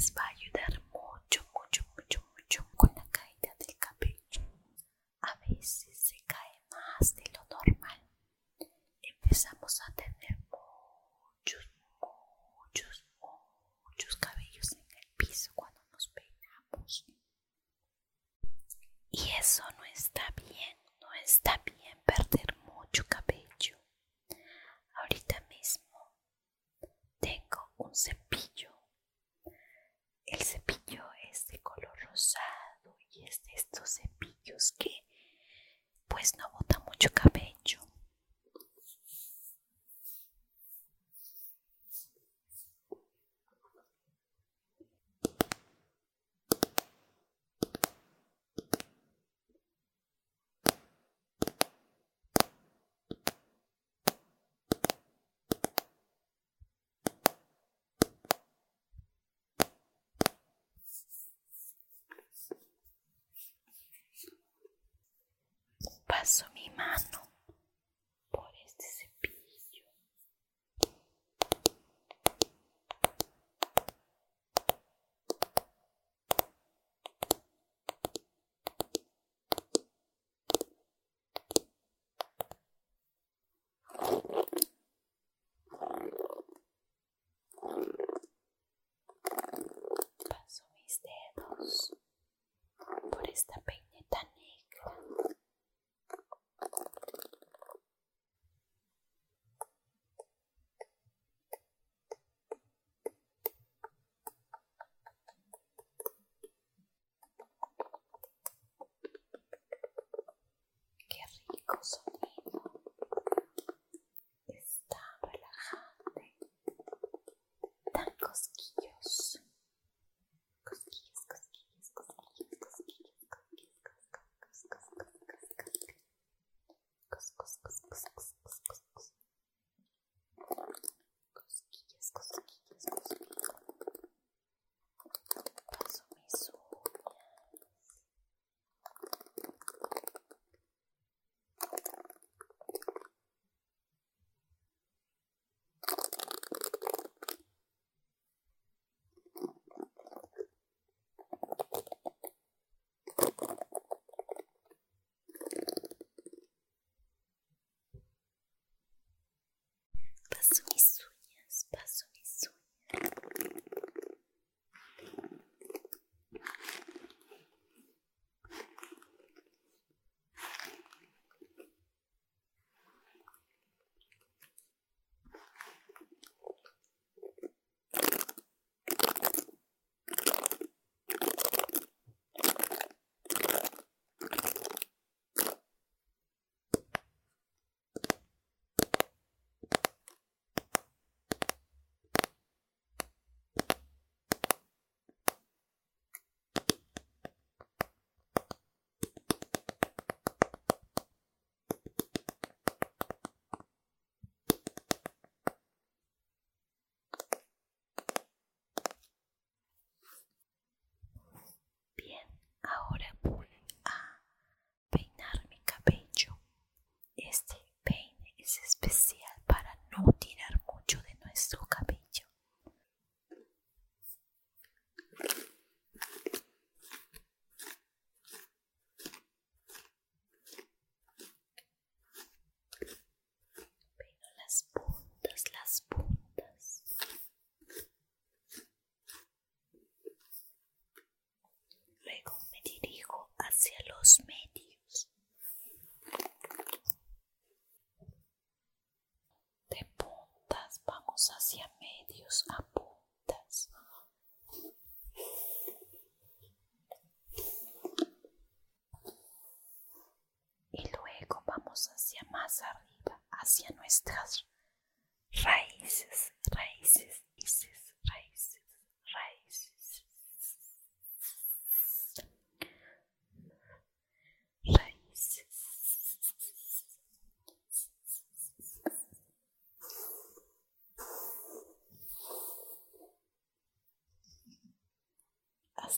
les va a ayudar mucho, mucho, mucho, mucho con la caída del cabello. A veces se cae más de lo normal. Empezamos a tener estos cepillos que pues no bota mucho cabello. Mano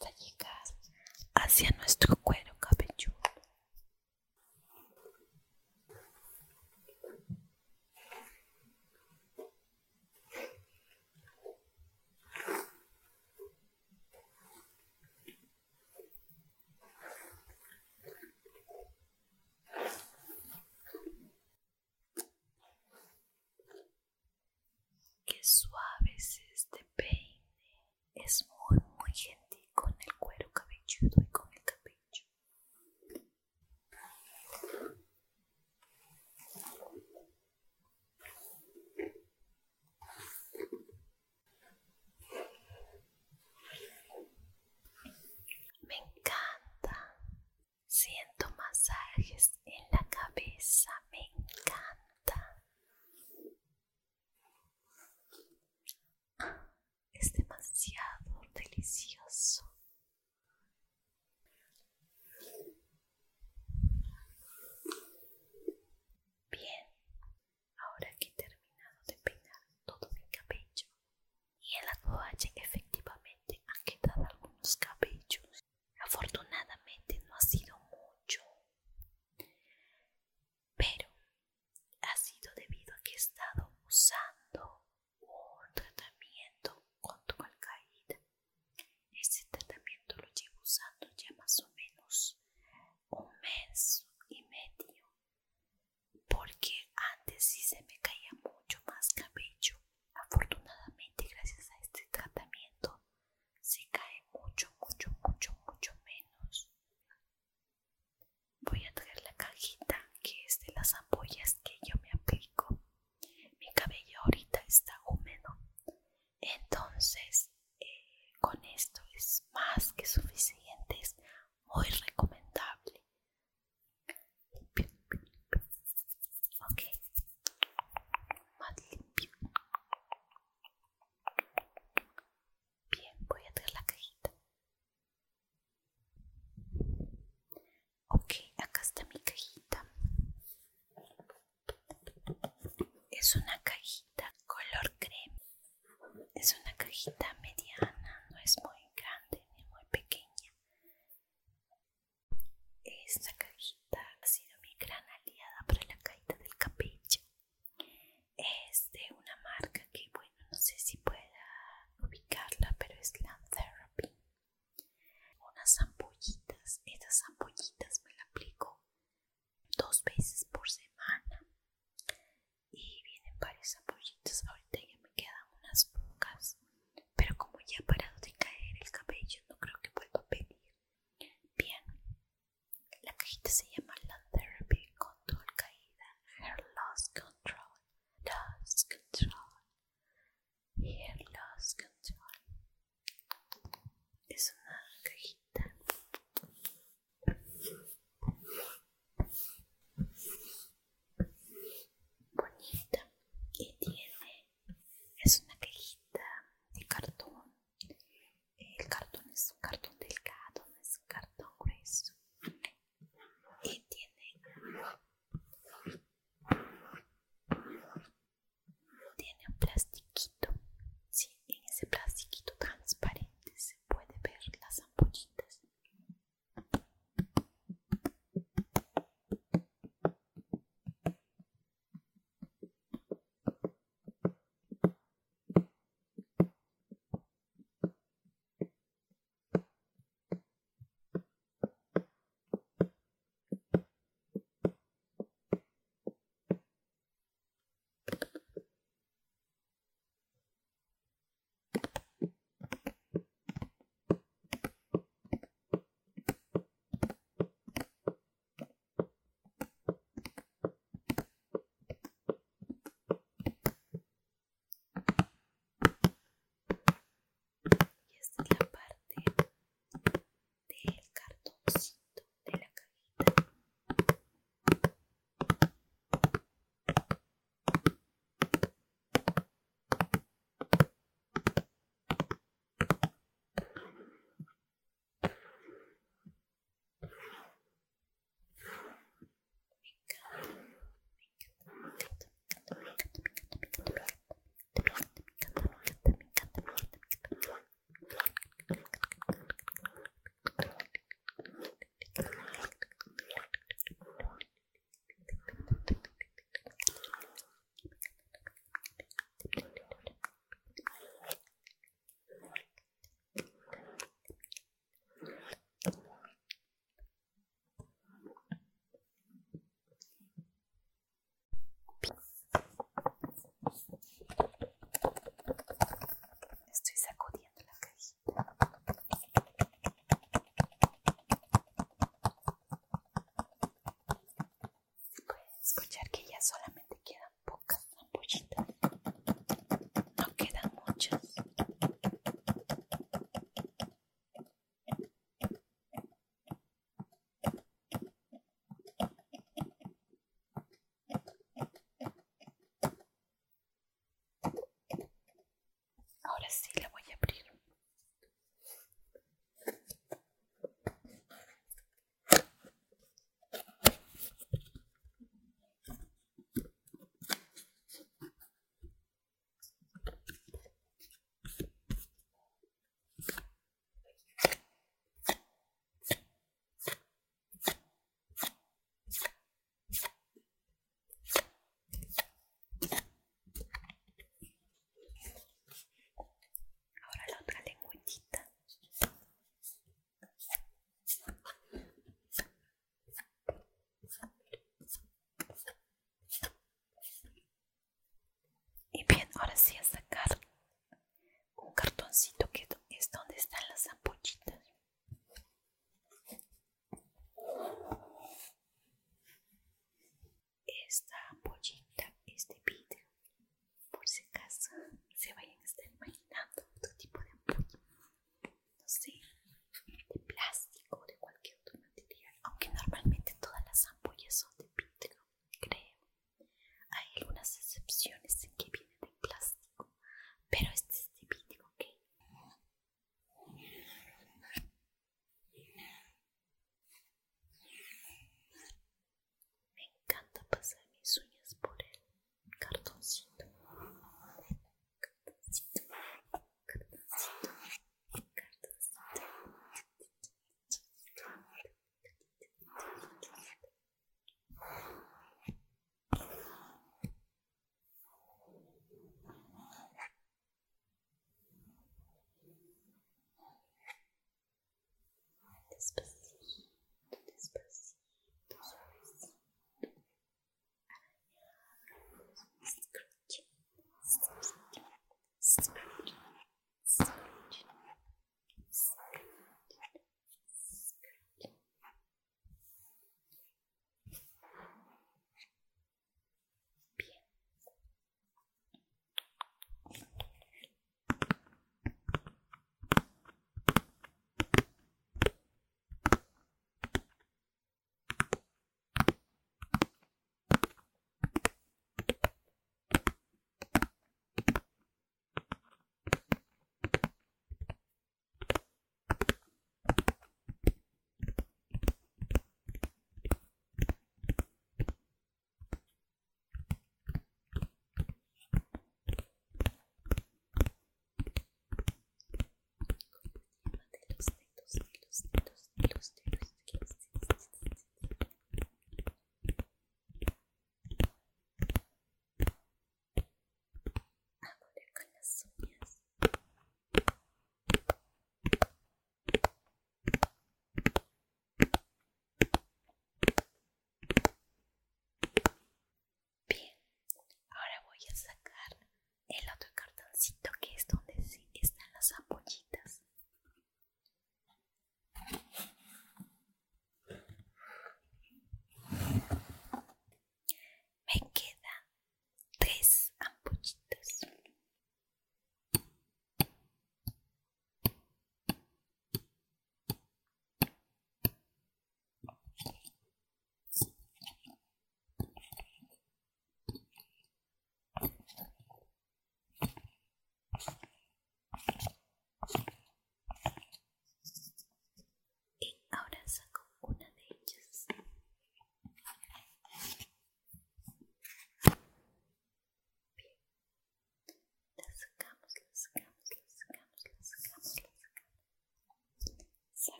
Hasta llegar hacia nuestro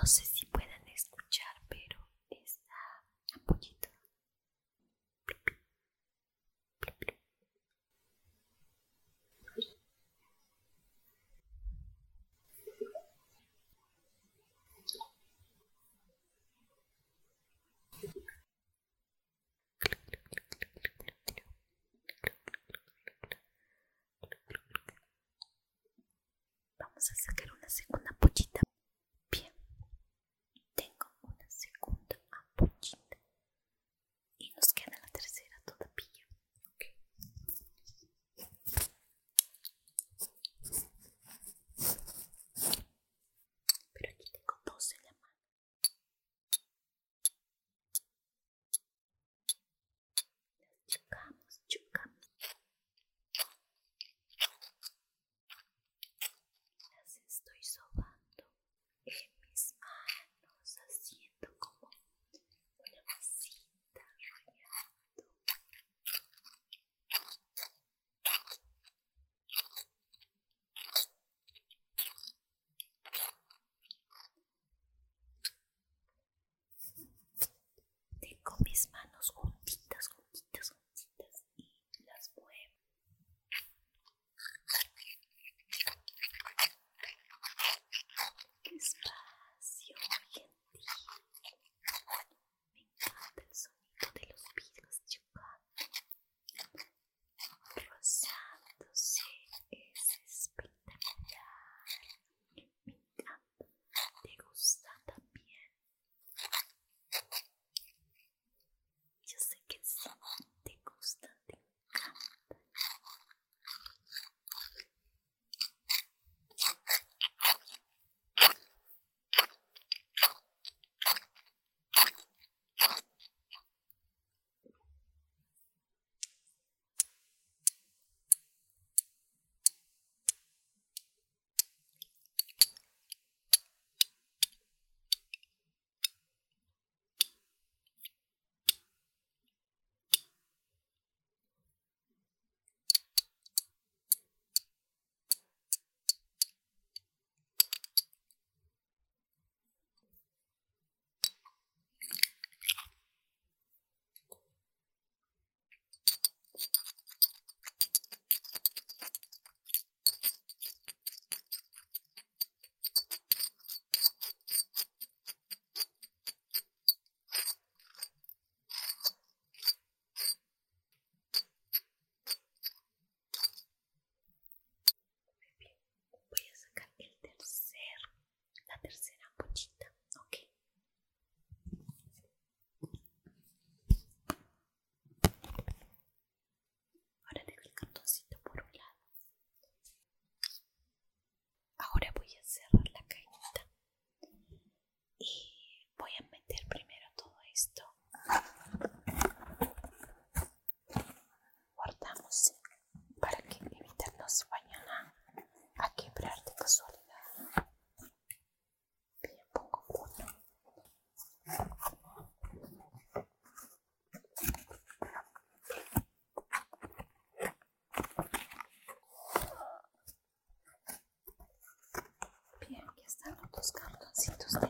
No sé si pueden están los cartoncitos dentro.